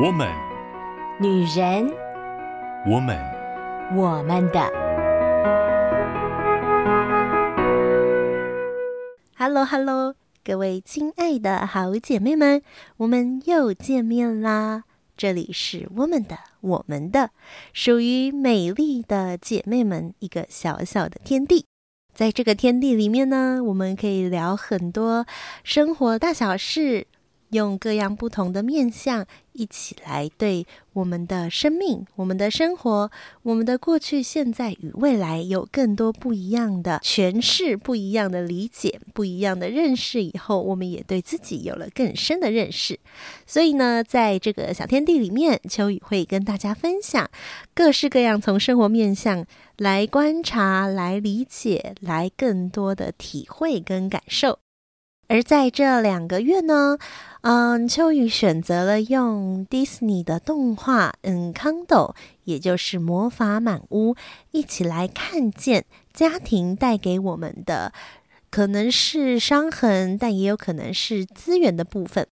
我们，女人，我们，我们的。Hello，Hello，各位亲爱的好姐妹们，我们又见面啦！这里是我们的，我们的，属于美丽的姐妹们一个小小的天地。在这个天地里面呢，我们可以聊很多生活大小事。用各样不同的面向，一起来对我们的生命、我们的生活、我们的过去、现在与未来有更多不一样的诠释、不一样的理解、不一样的认识。以后，我们也对自己有了更深的认识。所以呢，在这个小天地里面，秋雨会跟大家分享各式各样从生活面向来观察、来理解、来更多的体会跟感受。而在这两个月呢，嗯，秋雨选择了用迪士尼的动画《Encanto》，也就是《魔法满屋》，一起来看见家庭带给我们的，可能是伤痕，但也有可能是资源的部分。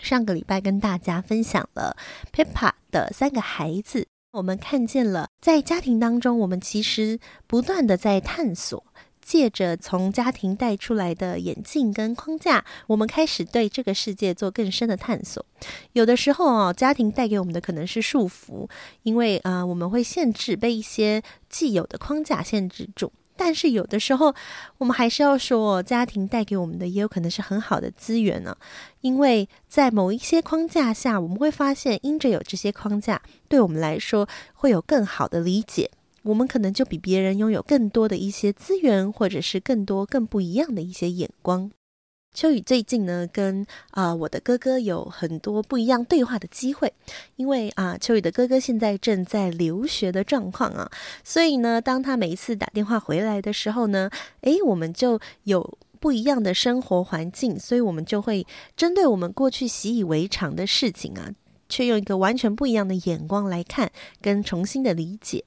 上个礼拜跟大家分享了 Peppa 的三个孩子，我们看见了在家庭当中，我们其实不断的在探索。借着从家庭带出来的眼镜跟框架，我们开始对这个世界做更深的探索。有的时候哦，家庭带给我们的可能是束缚，因为啊、我们会限制被一些既有的框架限制住。但是有的时候，我们还是要说，家庭带给我们的也有可能是很好的资源呢。因为在某一些框架下，我们会发现，因着有这些框架，对我们来说会有更好的理解。我们可能就比别人拥有更多的一些资源，或者是更多更不一样的一些眼光。秋雨最近呢，跟啊、我的哥哥有很多不一样对话的机会，因为啊、秋雨的哥哥现在正在留学的状况啊，所以呢，当他每一次打电话回来的时候呢，诶，我们就有不一样的生活环境，所以我们就会针对我们过去习以为常的事情啊，却用一个完全不一样的眼光来看，跟重新的理解。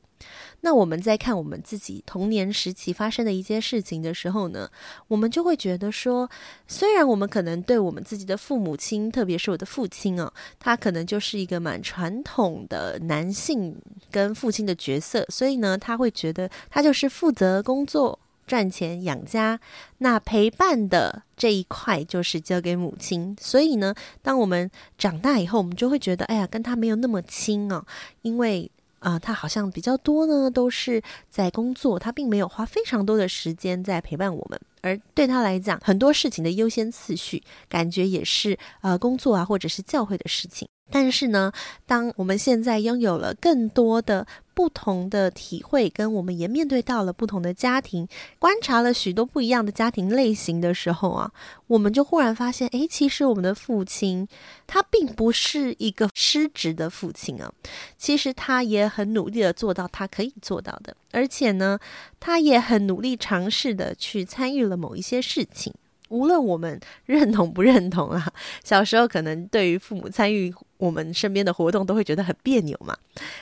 那我们在看我们自己童年时期发生的一些事情的时候呢，我们就会觉得说，虽然我们可能对我们自己的父母亲，特别是我的父亲哦，他可能就是一个蛮传统的男性跟父亲的角色，所以呢，他会觉得他就是负责工作、赚钱养家，那陪伴的这一块就是交给母亲。所以呢，当我们长大以后，我们就会觉得，哎呀，跟他没有那么亲哦，因为。啊、他好像比较多呢，都是在工作，他并没有花非常多的时间在陪伴我们。而对他来讲，很多事情的优先次序，感觉也是呃工作啊，或者是教会的事情。但是呢，当我们现在拥有了更多的不同的体会，跟我们也面对到了不同的家庭，观察了许多不一样的家庭类型的时候啊，我们就忽然发现，诶，其实我们的父亲他并不是一个失职的父亲啊，其实他也很努力的做到他可以做到的，而且呢，他也很努力尝试的去参与了某一些事情。无论我们认同不认同啊，小时候可能对于父母参与我们身边的活动都会觉得很别扭嘛，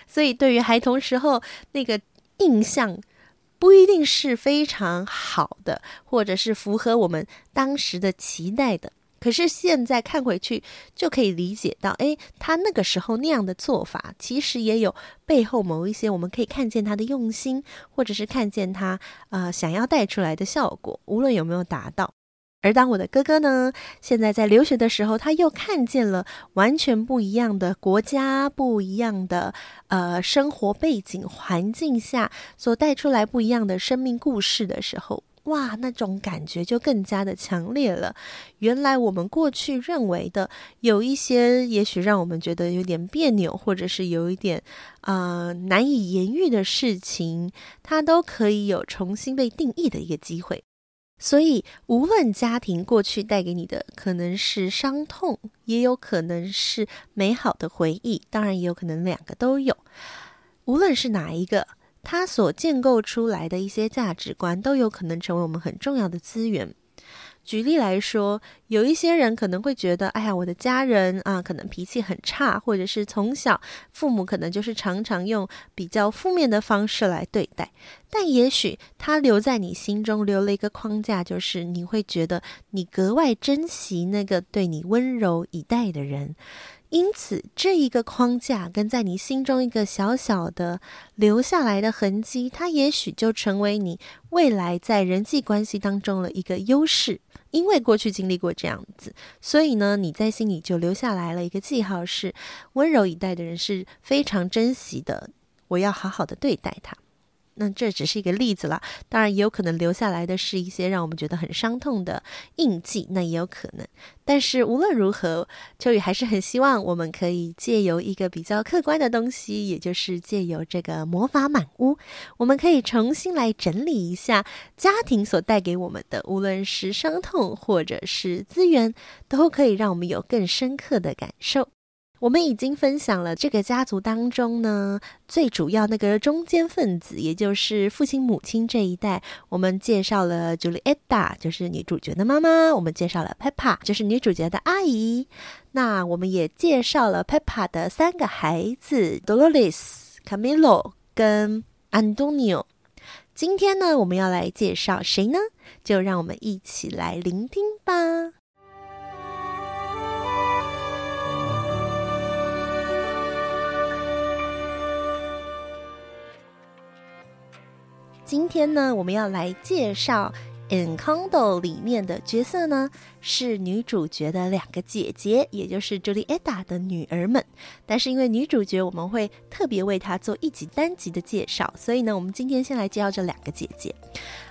所以对于孩童时候那个印象不一定是非常好的，或者是符合我们当时的期待的。可是现在看回去就可以理解到，诶，他那个时候那样的做法，其实也有背后某一些我们可以看见他的用心，或者是看见他呃想要带出来的效果，无论有没有达到。而当我的哥哥呢，现在在留学的时候，他又看见了完全不一样的国家、不一样的呃生活背景环境下所带出来不一样的生命故事的时候，哇，那种感觉就更加的强烈了。原来我们过去认为的有一些，也许让我们觉得有点别扭，或者是有一点呃难以言喻的事情，它都可以有重新被定义的一个机会。所以，无论家庭过去带给你的可能是伤痛，也有可能是美好的回忆，当然也有可能两个都有。无论是哪一个，它所建构出来的一些价值观，都有可能成为我们很重要的资源。举例来说，有一些人可能会觉得，哎呀，我的家人啊，可能脾气很差，或者是从小父母可能就是常常用比较负面的方式来对待。但也许他留在你心中留了一个框架，就是你会觉得你格外珍惜那个对你温柔以待的人。因此，这一个框架跟在你心中一个小小的留下来的痕迹，它也许就成为你未来在人际关系当中的一个优势。因为过去经历过这样子，所以呢，你在心里就留下来了一个记号是：温柔以待的人是非常珍惜的，我要好好的对待他。那这只是一个例子啦，当然也有可能留下来的是一些让我们觉得很伤痛的印记，那也有可能。但是无论如何，秋雨还是很希望我们可以借由一个比较客观的东西，也就是借由这个魔法满屋，我们可以重新来整理一下家庭所带给我们的，无论是伤痛或者是资源，都可以让我们有更深刻的感受。我们已经分享了这个家族当中呢，最主要那个中间分子，也就是父亲母亲这一代。我们介绍了 Julietta，就是女主角的妈妈；我们介绍了 Peppa，就是女主角的阿姨。那我们也介绍了 Peppa 的三个孩子：Dolores、Camilo 跟 Antonio。今天呢，我们要来介绍谁呢？就让我们一起来聆听吧。今天呢，我们要来介绍《Encanto》里面的角色呢，是女主角的两个姐姐，也就是 Julieta 的女儿们。但是因为女主角，我们会特别为她做一集单集的介绍，所以呢，我们今天先来介绍这两个姐姐。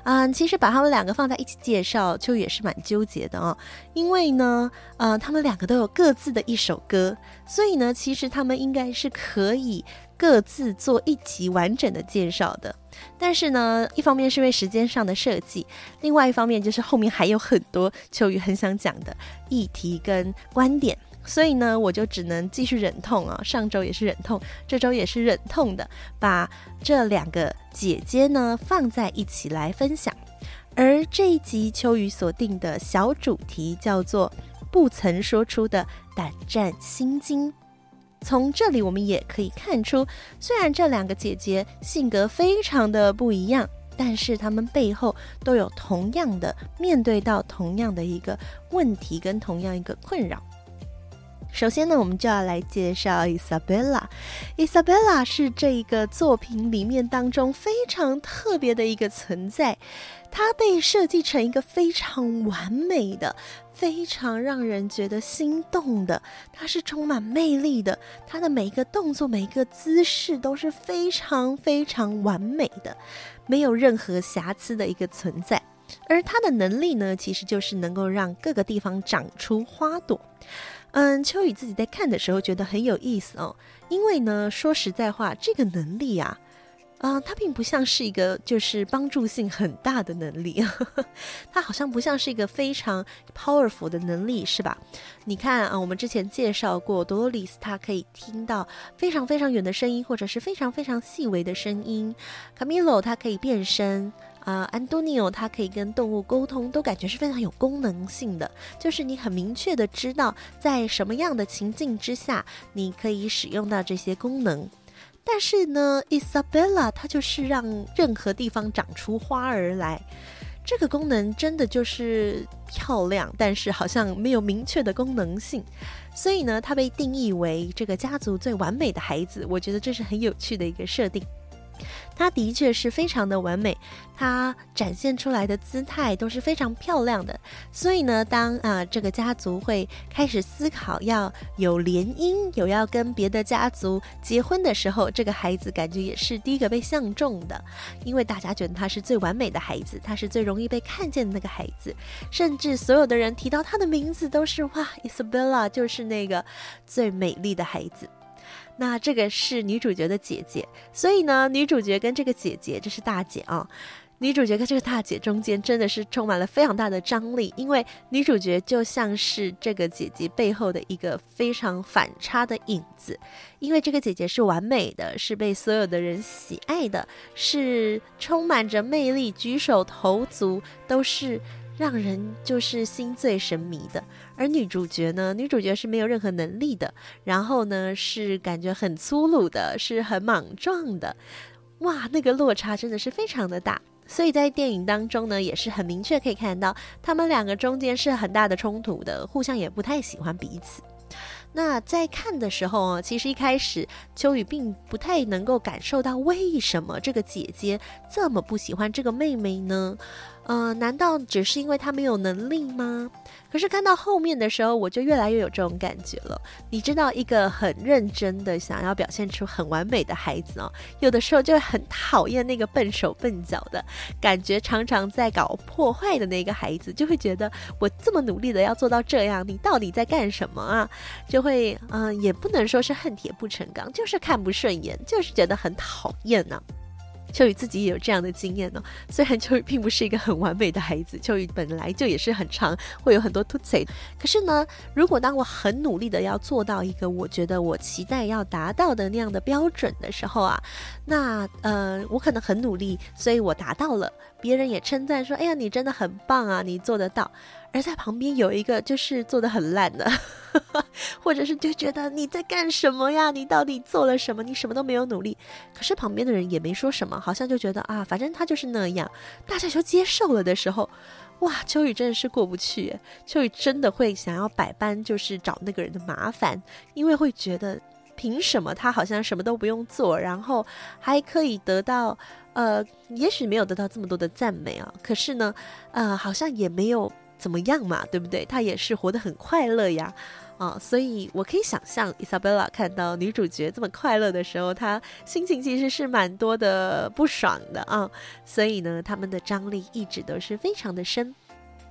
嗯，其实把她们两个放在一起介绍，就也是蛮纠结的哦。因为呢，呃，她们两个都有各自的一首歌，所以呢，其实她们应该是可以各自做一集完整的介绍的。但是呢，一方面是因为时间上的设计，另外一方面就是后面还有很多秋雨很想讲的议题跟观点，所以呢，我就只能继续忍痛啊。上周也是忍痛，这周也是忍痛的，把这两个姐姐呢放在一起来分享。而这一集秋雨所定的小主题叫做“不曾说出的胆战心惊”。从这里我们也可以看出，虽然这两个姐姐性格非常的不一样，但是她们背后都有同样的面对到同样的一个问题跟同样一个困扰。首先呢，我们就要来介绍 Isabella。Isabella 是这一个作品里面当中非常特别的一个存在。它被设计成一个非常完美的、非常让人觉得心动的，它是充满魅力的。它的每一个动作、每一个姿势都是非常非常完美的，没有任何瑕疵的一个存在。而它的能力呢，其实就是能够让各个地方长出花朵。嗯，秋雨自己在看的时候觉得很有意思哦，因为呢，说实在话，这个能力啊。啊、它并不像是一个就是帮助性很大的能力，它好像不像是一个非常 powerful 的能力，是吧？你看啊，我们之前介绍过多洛丽丝，她可以听到非常非常远的声音，或者是非常非常细微的声音。卡米洛他可以变身，啊、呃，安东尼奥他可以跟动物沟通，都感觉是非常有功能性的，就是你很明确的知道在什么样的情境之下，你可以使用到这些功能。但是呢，Isabella 它就是让任何地方长出花儿来，这个功能真的就是漂亮，但是好像没有明确的功能性，所以呢，它被定义为这个家族最完美的孩子。我觉得这是很有趣的一个设定。他的确是非常的完美，他展现出来的姿态都是非常漂亮的。所以呢，当啊、这个家族会开始思考要有联姻，有要跟别的家族结婚的时候，这个孩子感觉也是第一个被相中的，因为大家觉得他是最完美的孩子，他是最容易被看见的那个孩子，甚至所有的人提到他的名字都是哇，Isabella 就是那个最美丽的孩子。那这个是女主角的姐姐，所以呢，女主角跟这个姐姐，这是大姐啊。女主角跟这个大姐中间真的是充满了非常大的张力，因为女主角就像是这个姐姐背后的一个非常反差的影子。因为这个姐姐是完美的，是被所有的人喜爱的，是充满着魅力，举手投足都是。让人就是心醉神迷的，而女主角呢？女主角是没有任何能力的，然后呢，是感觉很粗鲁的，是很莽撞的，哇，那个落差真的是非常的大。所以在电影当中呢，也是很明确可以看到，他们两个中间是很大的冲突的，互相也不太喜欢彼此。那在看的时候啊，其实一开始秋雨并不太能够感受到为什么这个姐姐这么不喜欢这个妹妹呢？呃，难道只是因为他没有能力吗？可是看到后面的时候，我就越来越有这种感觉了。你知道，一个很认真的想要表现出很完美的孩子哦，有的时候就会很讨厌那个笨手笨脚的感觉，常常在搞破坏的那个孩子，就会觉得我这么努力的要做到这样，你到底在干什么啊？就会，嗯、也不能说是恨铁不成钢，就是看不顺眼，就是觉得很讨厌呢、秋雨自己也有这样的经验呢、哦。虽然秋雨并不是一个很完美的孩子，秋雨本来就也是很常会有很多凸槌。可是呢，如果当我很努力的要做到一个我觉得我期待要达到的那样的标准的时候啊，那呃，我可能很努力，所以我达到了，别人也称赞说：“哎呀，你真的很棒啊，你做得到。”而在旁边有一个就是做的很烂的，或者是就觉得你在干什么呀？你到底做了什么？你什么都没有努力。可是旁边的人也没说什么，好像就觉得啊，反正他就是那样，大家就接受了的时候，哇，秋雨真的是过不去。秋雨真的会想要百般就是找那个人的麻烦，因为会觉得凭什么他好像什么都不用做，然后还可以得到呃，也许没有得到这么多的赞美啊，可是呢，呃，好像也没有。怎么样嘛，对不对？他也是活得很快乐呀，啊，所以我可以想象伊莎贝拉看到女主角这么快乐的时候，她心情其实是蛮多的不爽的啊。所以呢，他们的张力一直都是非常的深。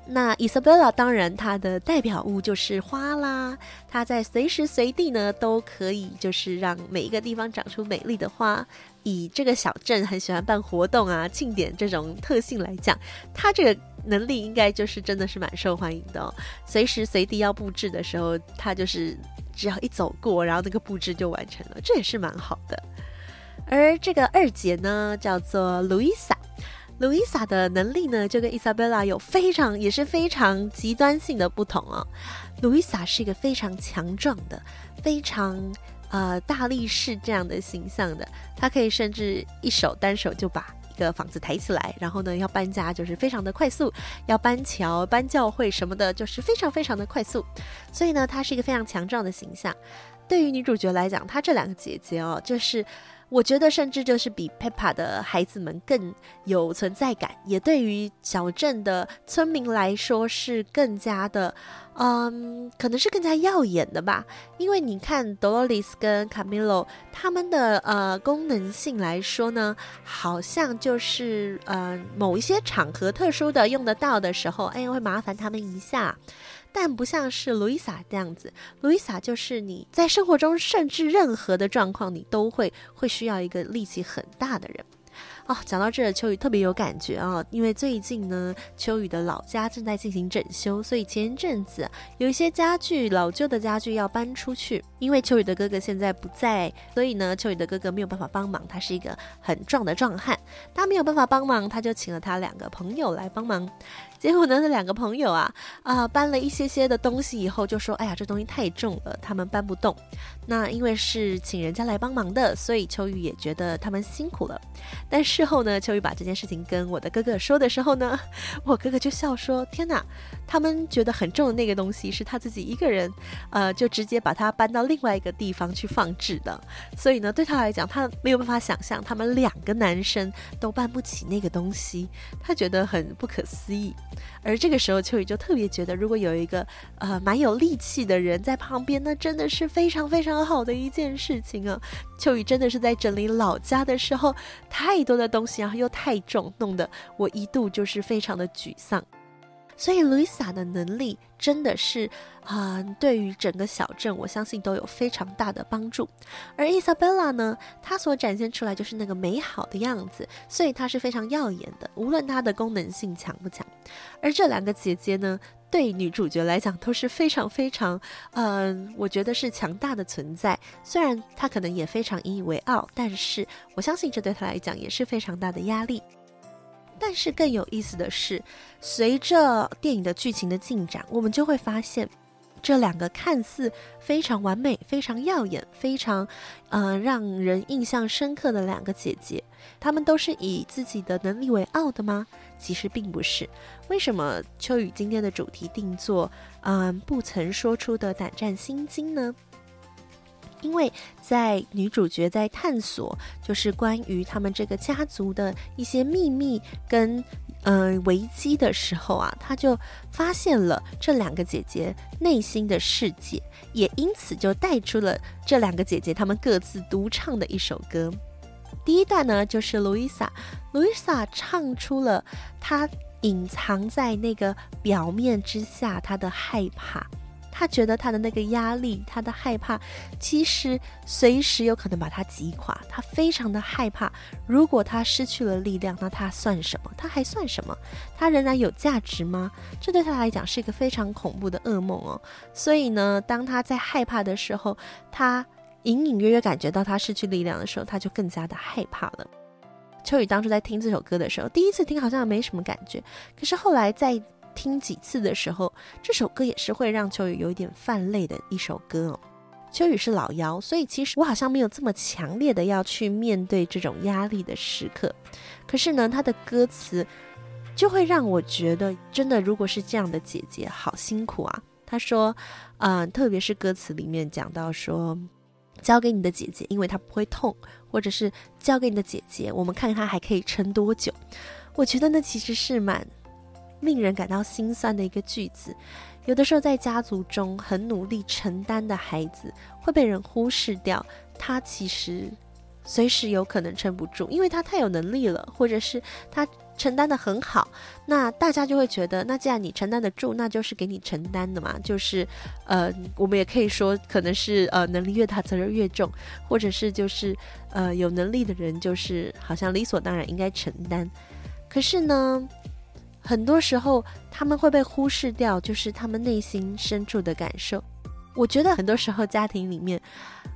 那伊莎贝拉当然她的代表物就是花啦，她在随时随地呢都可以就是让每一个地方长出美丽的花。以这个小镇很喜欢办活动啊、庆典这种特性来讲，他这个。能力应该就是真的是蛮受欢迎的哦，随时随地要布置的时候，他就是只要一走过，然后那个布置就完成了，这也是蛮好的。而这个二姐呢，叫做路易莎，路易莎的能力呢，就跟伊莎贝拉有非常也是非常极端性的不同哦。路易莎是一个非常强壮的，非常呃大力士这样的形象的，他可以甚至一手单手就把。一个房子抬起来，然后呢，要搬家就是非常的快速，要搬桥、搬教会什么的，就是非常非常的快速。所以呢，她是一个非常强壮的形象。对于女主角来讲，她这两个姐姐哦，就是。我觉得甚至就是比 Peppa 的孩子们更有存在感，也对于小镇的村民来说是更加的，嗯，可能是更加耀眼的吧。因为你看 Dolores 跟 Camilo 他们的呃功能性来说呢，好像就是呃某一些场合特殊的用得到的时候，哎，会麻烦他们一下。但不像是 Luisa 这样子，Luisa 就是你在生活中，甚至任何的状况，你都会会需要一个力气很大的人。哦，讲到这，秋雨特别有感觉啊，因为最近呢，秋雨的老家正在进行整修，所以前一阵子有一些家具，老旧的家具要搬出去。因为秋雨的哥哥现在不在，所以呢，秋雨的哥哥没有办法帮忙。他是一个很壮的壮汉，他没有办法帮忙，他就请了他两个朋友来帮忙。结果呢，那两个朋友啊啊、搬了一些些的东西以后，就说：“哎呀，这东西太重了，他们搬不动。”那因为是请人家来帮忙的，所以秋雨也觉得他们辛苦了。但是事后呢，秋雨把这件事情跟我的哥哥说的时候呢，我哥哥就笑说：“天哪，他们觉得很重的那个东西是他自己一个人，呃，就直接把它搬到另外一个地方去放置的。所以呢，对他来讲，他没有办法想象他们两个男生都搬不起那个东西，他觉得很不可思议。而这个时候，秋雨就特别觉得，如果有一个呃蛮有力气的人在旁边，那真的是非常非常好的一件事情啊。秋雨真的是在整理老家的时候，太多的东西，然后又太重，弄得我一度就是非常的沮丧。所以，Lisa 的能力真的是啊、呃，对于整个小镇，我相信都有非常大的帮助。而伊莎贝拉呢，她所展现出来就是那个美好的样子，所以她是非常耀眼的，无论她的功能性强不强。而这两个姐姐呢，对女主角来讲都是非常非常，嗯、我觉得是强大的存在。虽然她可能也非常引以为傲，但是我相信这对她来讲也是非常大的压力。但是更有意思的是，随着电影的剧情的进展，我们就会发现，这两个看似非常完美、非常耀眼、非常，呃，让人印象深刻的两个姐姐，她们都是以自己的能力为傲的吗？其实并不是。为什么秋雨今天的主题定做，嗯、不曾说出的胆战心惊呢？因为在女主角在探索，就是关于他们这个家族的一些秘密跟嗯、呃、危机的时候啊，他就发现了这两个姐姐内心的世界，也因此就带出了这两个姐姐她们各自独唱的一首歌。第一段呢，就是路易莎，路易莎唱出了她隐藏在那个表面之下她的害怕。他觉得他的那个压力，他的害怕，其实随时有可能把他击垮。他非常的害怕，如果他失去了力量，那他算什么？他还算什么？他仍然有价值吗？这对他来讲是一个非常恐怖的噩梦哦。所以呢，当他在害怕的时候，他隐隐约约感觉到他失去力量的时候，他就更加的害怕了。秋雨当初在听这首歌的时候，第一次听好像没什么感觉，可是后来在听几次的时候，这首歌也是会让秋雨有一点泛泪的一首歌哦。秋雨是老妖，所以其实我好像没有这么强烈的要去面对这种压力的时刻。可是呢，他的歌词就会让我觉得，真的如果是这样的姐姐，好辛苦啊。他说，嗯、特别是歌词里面讲到说，交给你的姐姐，因为她不会痛，或者是交给你的姐姐，我们看看她还可以撑多久。我觉得那其实是蛮。令人感到心酸的一个句子，有的时候在家族中很努力承担的孩子会被人忽视掉，他其实随时有可能撑不住，因为他太有能力了，或者是他承担得很好，那大家就会觉得，那既然你承担得住，那就是给你承担的嘛，就是呃，我们也可以说可能是呃能力越大责任越重，或者是就是呃有能力的人就是好像理所当然应该承担，可是呢，很多时候，他们会被忽视掉，就是他们内心深处的感受。我觉得很多时候，家庭里面，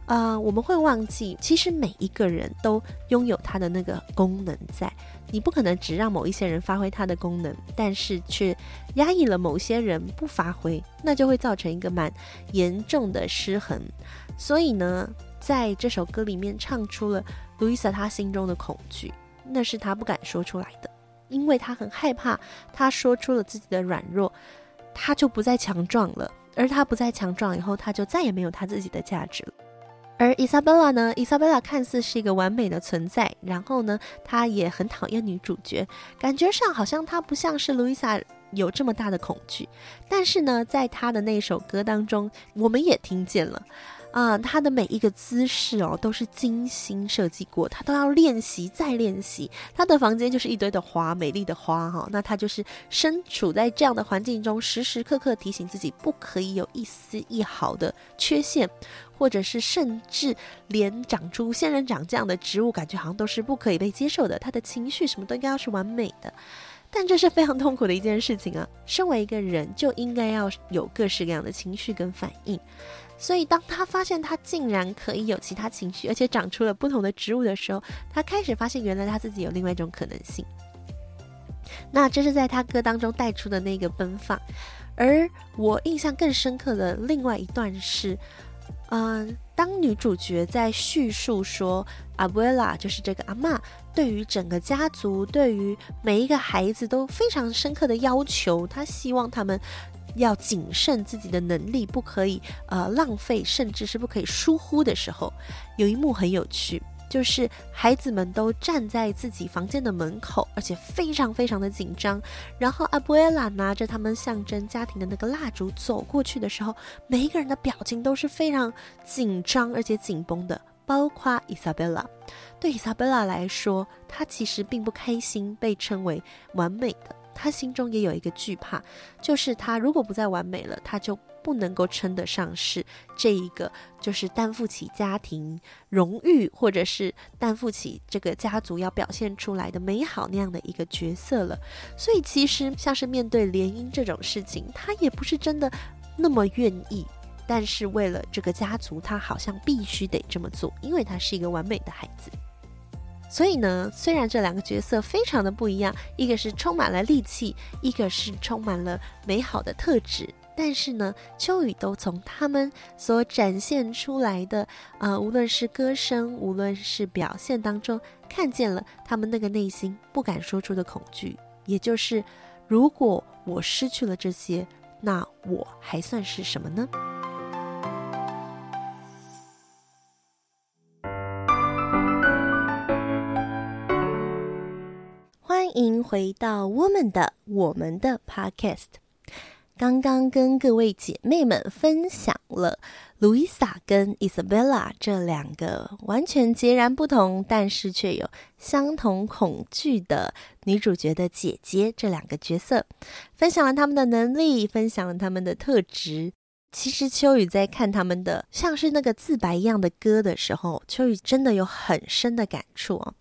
啊、我们会忘记，其实每一个人都拥有他的那个功能在。你不可能只让某一些人发挥他的功能，但是却压抑了某些人不发挥，那就会造成一个蛮严重的失衡。所以呢，在这首歌里面唱出了路易莎她心中的恐惧，那是她不敢说出来的。因为他很害怕，他说出了自己的软弱，他就不再强壮了。而他不再强壮以后，他就再也没有他自己的价值了。而伊莎贝拉呢？伊莎贝拉看似是一个完美的存在，然后呢，她也很讨厌女主角，感觉上好像她不像是路易莎有这么大的恐惧。但是呢，在她的那首歌当中，我们也听见了。啊、他的每一个姿势哦，都是精心设计过，他都要练习再练习。他的房间就是一堆的花，美丽的花哈、那他就是身处在这样的环境中，时时刻刻提醒自己，不可以有一丝一毫的缺陷，或者是甚至连长出仙人掌这样的植物，感觉好像都是不可以被接受的。他的情绪什么都应该要是完美的，但这是非常痛苦的一件事情啊。身为一个人，就应该要有各式各样的情绪跟反应。所以，当他发现他竟然可以有其他情绪，而且长出了不同的植物的时候，他开始发现原来他自己有另外一种可能性。那这是在他歌当中带出的那个奔放。而我印象更深刻的另外一段是，嗯、当女主角在叙述说阿布拉就是这个阿嬷，对于整个家族，对于每一个孩子都非常深刻的要求，她希望他们。要谨慎自己的能力，不可以呃浪费，甚至是不可以疏忽的时候，有一幕很有趣，就是孩子们都站在自己房间的门口，而且非常非常的紧张。然后阿布埃拉拿着他们象征家庭的那个蜡烛走过去的时候，每一个人的表情都是非常紧张而且紧绷的，包括伊莎贝拉。对伊莎贝拉来说，她其实并不开心被称为完美的。他心中也有一个惧怕，就是他如果不再完美了，他就不能够称得上是这一个，就是担负起家庭荣誉，或者是担负起这个家族要表现出来的美好那样的一个角色了。所以，其实像是面对联姻这种事情，他也不是真的那么愿意，但是为了这个家族，他好像必须得这么做，因为他是一个完美的孩子。所以呢，虽然这两个角色非常的不一样，一个是充满了戾气，一个是充满了美好的特质，但是呢，秋雨都从他们所展现出来的，呃，无论是歌声，无论是表现当中，看见了他们那个内心不敢说出的恐惧，也就是，如果我失去了这些，那我还算是什么呢？迎回到我们的我们的 Podcast。刚刚跟各位姐妹们分享了路易莎跟伊莎贝拉这两个完全截然不同，但是却有相同恐惧的女主角的姐姐这两个角色，分享了他们的能力，分享了他们的特质。其实秋雨在看他们的像是那个自白一样的歌的时候，秋雨真的有很深的感触哦。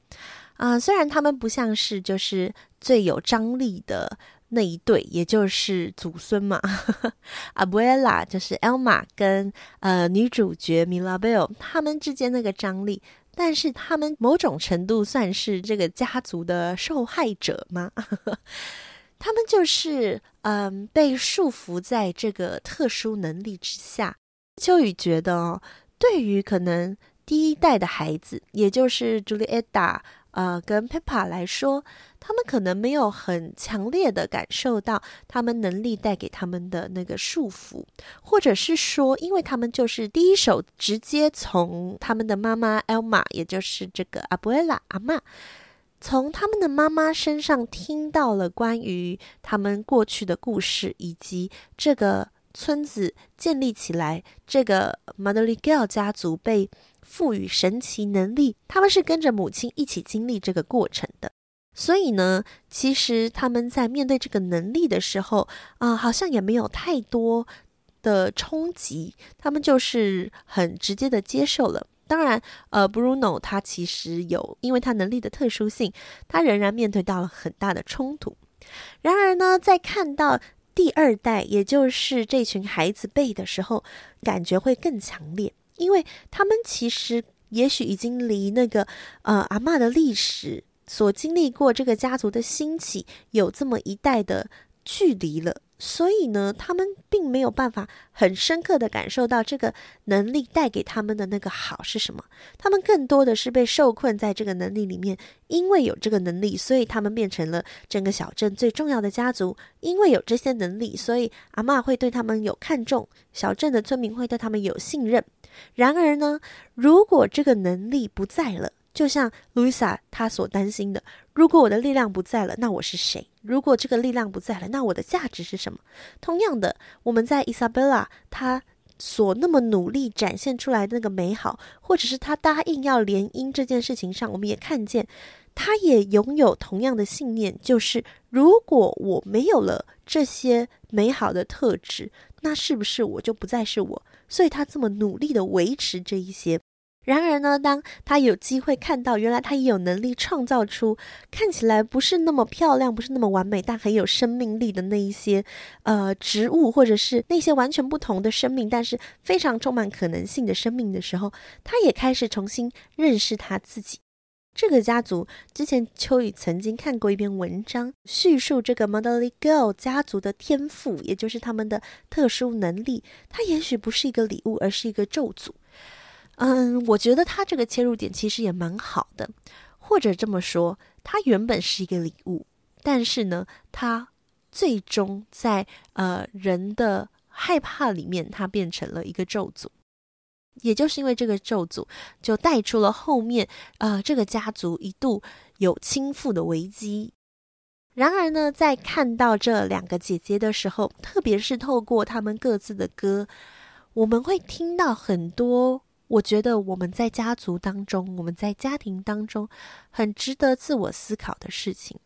啊、虽然他们不像是就是最有张力的那一对，也就是祖孙嘛，阿布埃拉就是 Elma 跟呃女主角米拉贝尔他们之间那个张力，但是他们某种程度算是这个家族的受害者吗？他们就是嗯被束缚在这个特殊能力之下。秋雨觉得哦，对于可能第一代的孩子，也就是朱丽叶达。呃，跟 Peppa 来说，他们可能没有很强烈的感受到他们能力带给他们的那个束缚，或者是说，因为他们就是第一手直接从他们的妈妈 Elma，也就是这个 Abuela 阿嬷，从他们的妈妈身上听到了关于他们过去的故事，以及这个村子建立起来，这个 Madrigal 家族被。赋予神奇能力，他们是跟着母亲一起经历这个过程的。所以呢，其实他们在面对这个能力的时候，啊、好像也没有太多的冲击，他们就是很直接的接受了。当然，呃，Bruno 他其实有，因为他能力的特殊性，他仍然面对到了很大的冲突。然而呢，在看到第二代，也就是这群孩子辈的时候，感觉会更强烈。因为他们其实也许已经离那个呃阿嬷的历史所经历过这个家族的兴起有这么一代的距离了。所以呢，他们并没有办法很深刻的感受到这个能力带给他们的那个好是什么。他们更多的是被受困在这个能力里面，因为有这个能力，所以他们变成了整个小镇最重要的家族。因为有这些能力，所以阿嬷会对他们有看重，小镇的村民会对他们有信任。然而呢，如果这个能力不在了，就像路易莎她所担心的，如果我的力量不在了，那我是谁？如果这个力量不在了，那我的价值是什么？同样的，我们在伊莎贝拉她所那么努力展现出来的那个美好，或者是她答应要联姻这件事情上，我们也看见，她也拥有同样的信念，就是如果我没有了这些美好的特质，那是不是我就不再是我？所以他这么努力的维持这一些。然而呢，当他有机会看到，原来他也有能力创造出看起来不是那么漂亮、不是那么完美，但很有生命力的那一些呃植物，或者是那些完全不同的生命，但是非常充满可能性的生命的时候，他也开始重新认识他自己。这个家族之前秋雨曾经看过一篇文章，叙述这个 Madrigal 家族的天赋，也就是他们的特殊能力。它也许不是一个礼物，而是一个咒诅。嗯，我觉得他这个切入点其实也蛮好的，或者这么说，它原本是一个礼物，但是呢，它最终在呃人的害怕里面，它变成了一个咒诅。也就是因为这个咒诅，就带出了后面呃这个家族一度有倾覆的危机。然而呢，在看到这两个姐姐的时候，特别是透过他们各自的歌，我们会听到很多。我觉得我们在家族当中，我们在家庭当中，很值得自我思考的事情。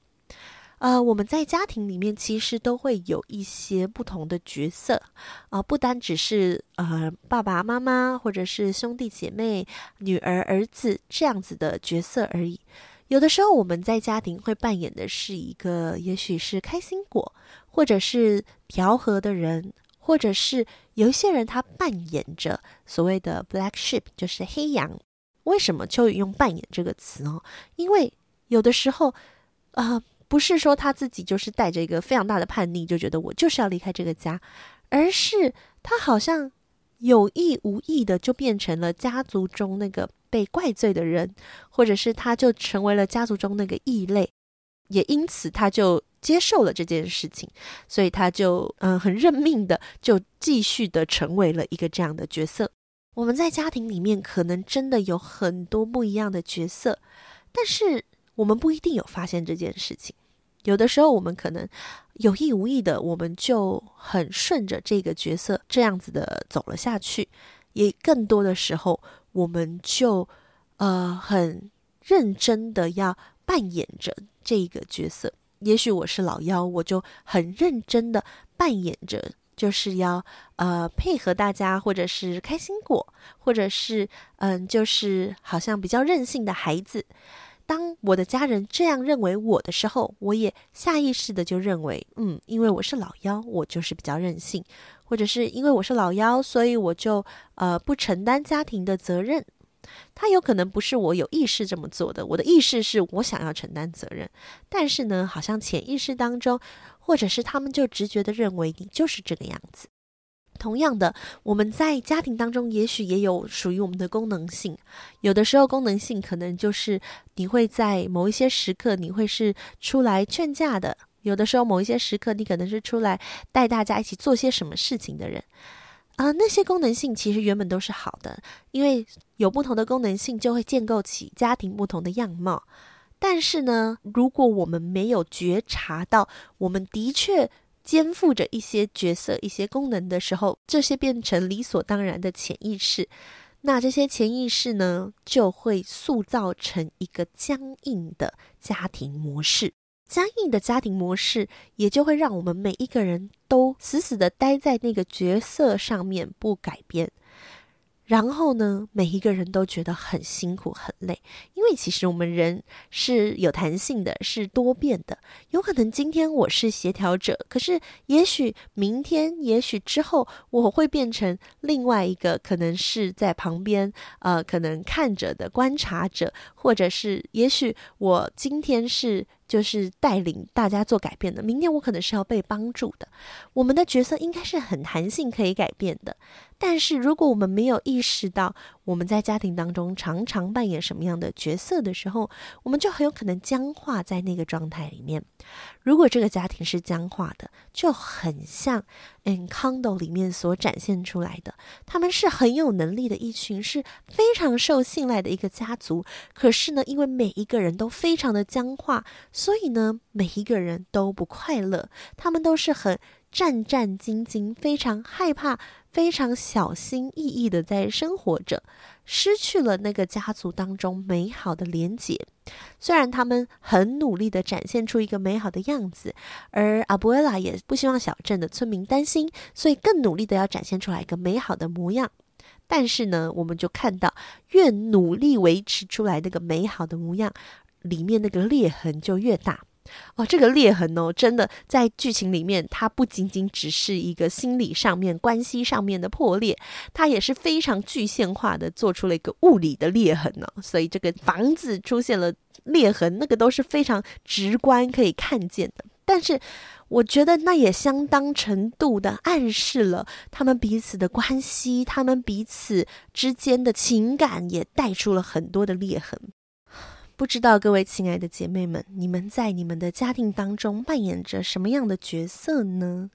呃，我们在家庭里面其实都会有一些不同的角色啊，不单只是呃爸爸妈妈或者是兄弟姐妹、女儿儿子这样子的角色而已。有的时候我们在家庭会扮演的是一个，也许是开心果，或者是调和的人。或者是有一些人，他扮演着所谓的 black sheep，就是黑羊。为什么秋雨用“扮演”这个词哦？因为有的时候，呃，不是说他自己就是带着一个非常大的叛逆，就觉得我就是要离开这个家，而是他好像有意无意的就变成了家族中那个被怪罪的人，或者是他就成为了家族中那个异类，也因此他就。接受了这件事情，所以他就嗯很认命的就继续的成为了一个这样的角色。我们在家庭里面可能真的有很多不一样的角色，但是我们不一定有发现这件事情。有的时候我们可能有意无意的，我们就很顺着这个角色这样子的走了下去；也更多的时候，我们就呃很认真的要扮演着这个角色。也许我是老幺，我就很认真的扮演着，就是要呃配合大家，或者是开心果，或者是嗯，就是好像比较任性的孩子。当我的家人这样认为我的时候，我也下意识的就认为，嗯，因为我是老幺，我就是比较任性，或者是因为我是老幺，所以我就呃不承担家庭的责任。他有可能不是我有意识这么做的，我的意识是我想要承担责任，但是呢，好像潜意识当中，或者是他们就直觉的认为你就是这个样子。同样的，我们在家庭当中，也许也有属于我们的功能性。有的时候，功能性可能就是你会在某一些时刻，你会是出来劝架的；有的时候，某一些时刻，你可能是出来带大家一起做些什么事情的人。啊，那些功能性其实原本都是好的，因为有不同的功能性，就会建构起家庭不同的样貌。但是呢，如果我们没有觉察到，我们的确。肩负着一些角色、一些功能的时候，这些变成理所当然的潜意识。那这些潜意识呢，就会塑造成一个僵硬的家庭模式。僵硬的家庭模式，也就会让我们每一个人都死死的待在那个角色上面不改变。然后呢，每一个人都觉得很辛苦、很累，因为其实我们人是有弹性的，是多变的。有可能今天我是协调者，可是也许明天、也许之后，我会变成另外一个，可能是在旁边，呃，可能看着的观察者，或者是也许我今天是。就是带领大家做改变的。明天我可能是要被帮助的。我们的角色应该是很弹性，可以改变的。但是如果我们没有意识到我们在家庭当中常常扮演什么样的角色的时候，我们就很有可能僵化在那个状态里面。如果这个家庭是僵化的，就很像《Encanto》里面所展现出来的，他们是很有能力的一群，是非常受信赖的一个家族。可是呢，因为每一个人都非常的僵化。所以呢，每一个人都不快乐，他们都是很战战兢兢、非常害怕、非常小心翼翼的在生活着，失去了那个家族当中美好的连结。虽然他们很努力的展现出一个美好的样子，而阿布埃拉也不希望小镇的村民担心，所以更努力的要展现出来一个美好的模样。但是呢，我们就看到，越努力维持出来那个美好的模样。里面那个裂痕就越大哦，这个裂痕哦，真的在剧情里面，它不仅仅只是一个心理上面、关系上面的破裂，它也是非常具象化的做出了一个物理的裂痕呢、哦。所以这个房子出现了裂痕，那个都是非常直观可以看见的。但是我觉得那也相当程度的暗示了他们彼此的关系，他们彼此之间的情感也带出了很多的裂痕。不知道各位亲爱的姐妹们，你们在你们的家庭当中扮演着什么样的角色呢？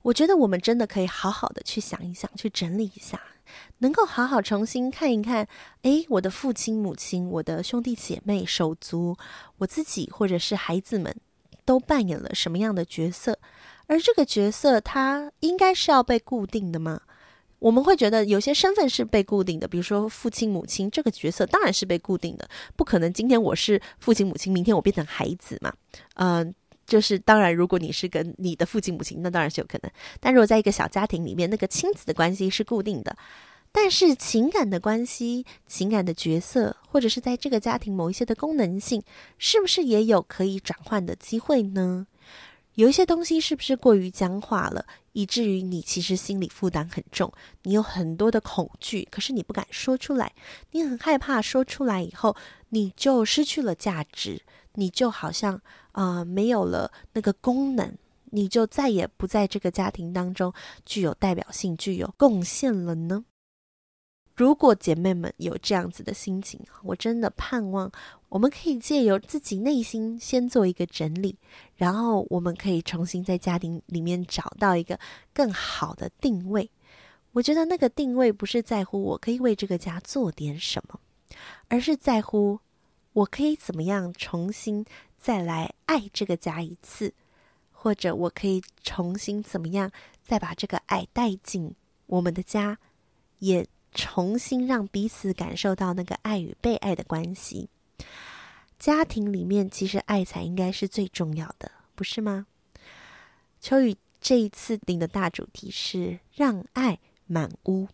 我觉得我们真的可以好好的去想一想，去整理一下，能够好好重新看一看。诶，我的父亲、母亲、我的兄弟姐妹、手足，我自己或者是孩子们，都扮演了什么样的角色？而这个角色，它应该是要被固定的吗？我们会觉得有些身份是被固定的，比如说父亲、母亲这个角色当然是被固定的，不可能今天我是父亲、母亲，明天我变成孩子嘛。嗯、就是当然，如果你是跟你的父亲、母亲，那当然是有可能。但如果在一个小家庭里面，那个亲子的关系是固定的，但是情感的关系、情感的角色，或者是在这个家庭某一些的功能性，是不是也有可以转换的机会呢？有一些东西是不是过于僵化了，以至于你其实心理负担很重，你有很多的恐惧，可是你不敢说出来，你很害怕说出来以后你就失去了价值，你就好像啊、没有了那个功能，你就再也不在这个家庭当中具有代表性、具有贡献了呢？如果姐妹们有这样子的心情，我真的盼望我们可以借由自己内心先做一个整理，然后我们可以重新在家庭里面找到一个更好的定位。我觉得那个定位不是在乎我可以为这个家做点什么，而是在乎我可以怎么样重新再来爱这个家一次，或者我可以重新怎么样，再把这个爱带进我们的家，也重新让彼此感受到那个爱与被爱的关系。家庭里面其实爱才应该是最重要的，不是吗？秋雨这一次定的大主题是让爱满屋。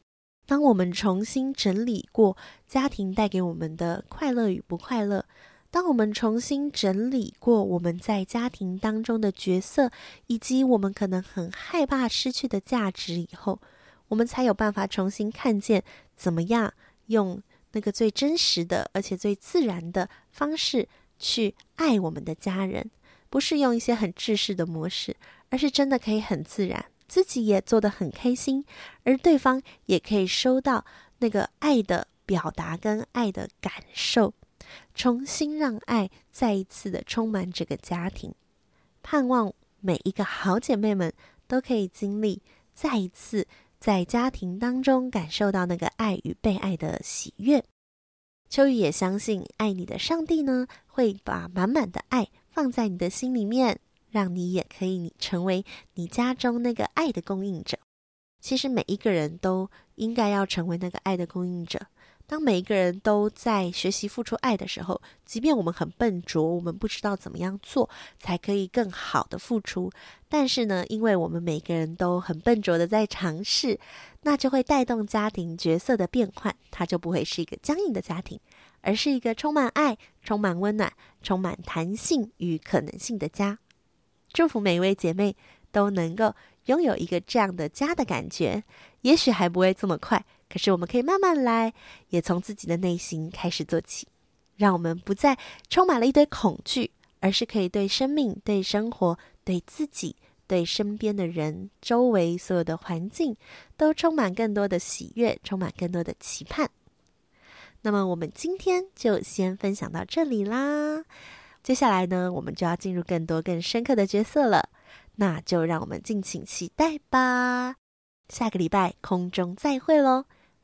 当我们重新整理过家庭带给我们的快乐与不快乐，当我们重新整理过我们在家庭当中的角色，以及我们可能很害怕失去的价值以后，我们才有办法重新看见怎么样用那个最真实的而且最自然的方式去爱我们的家人，不是用一些很制式的模式，而是真的可以很自然。自己也做得很开心，而对方也可以收到那个爱的表达跟爱的感受，重新让爱再一次的充满这个家庭。盼望每一个好姐妹们都可以经历再一次在家庭当中感受到那个爱与被爱的喜悦。秋雨也相信，爱你的上帝呢，会把满满的爱放在你的心里面。让你也可以，成为你家中那个爱的供应者。其实每一个人都应该要成为那个爱的供应者。当每一个人都在学习付出爱的时候，即便我们很笨拙，我们不知道怎么样做才可以更好的付出，但是呢，因为我们每个人都很笨拙的在尝试，那就会带动家庭角色的变换，它就不会是一个僵硬的家庭，而是一个充满爱、充满温暖、充满弹性与可能性的家。祝福每一位姐妹都能够拥有一个这样的家的感觉，也许还不会这么快，可是我们可以慢慢来，也从自己的内心开始做起，让我们不再充满了一堆恐惧，而是可以对生命、对生活、对自己、对身边的人、周围所有的环境，都充满更多的喜悦，充满更多的期盼。那么，我们今天就先分享到这里啦。接下来呢，我们就要进入更多更深刻的角色了，那就让我们敬请期待吧。下个礼拜空中再会喽，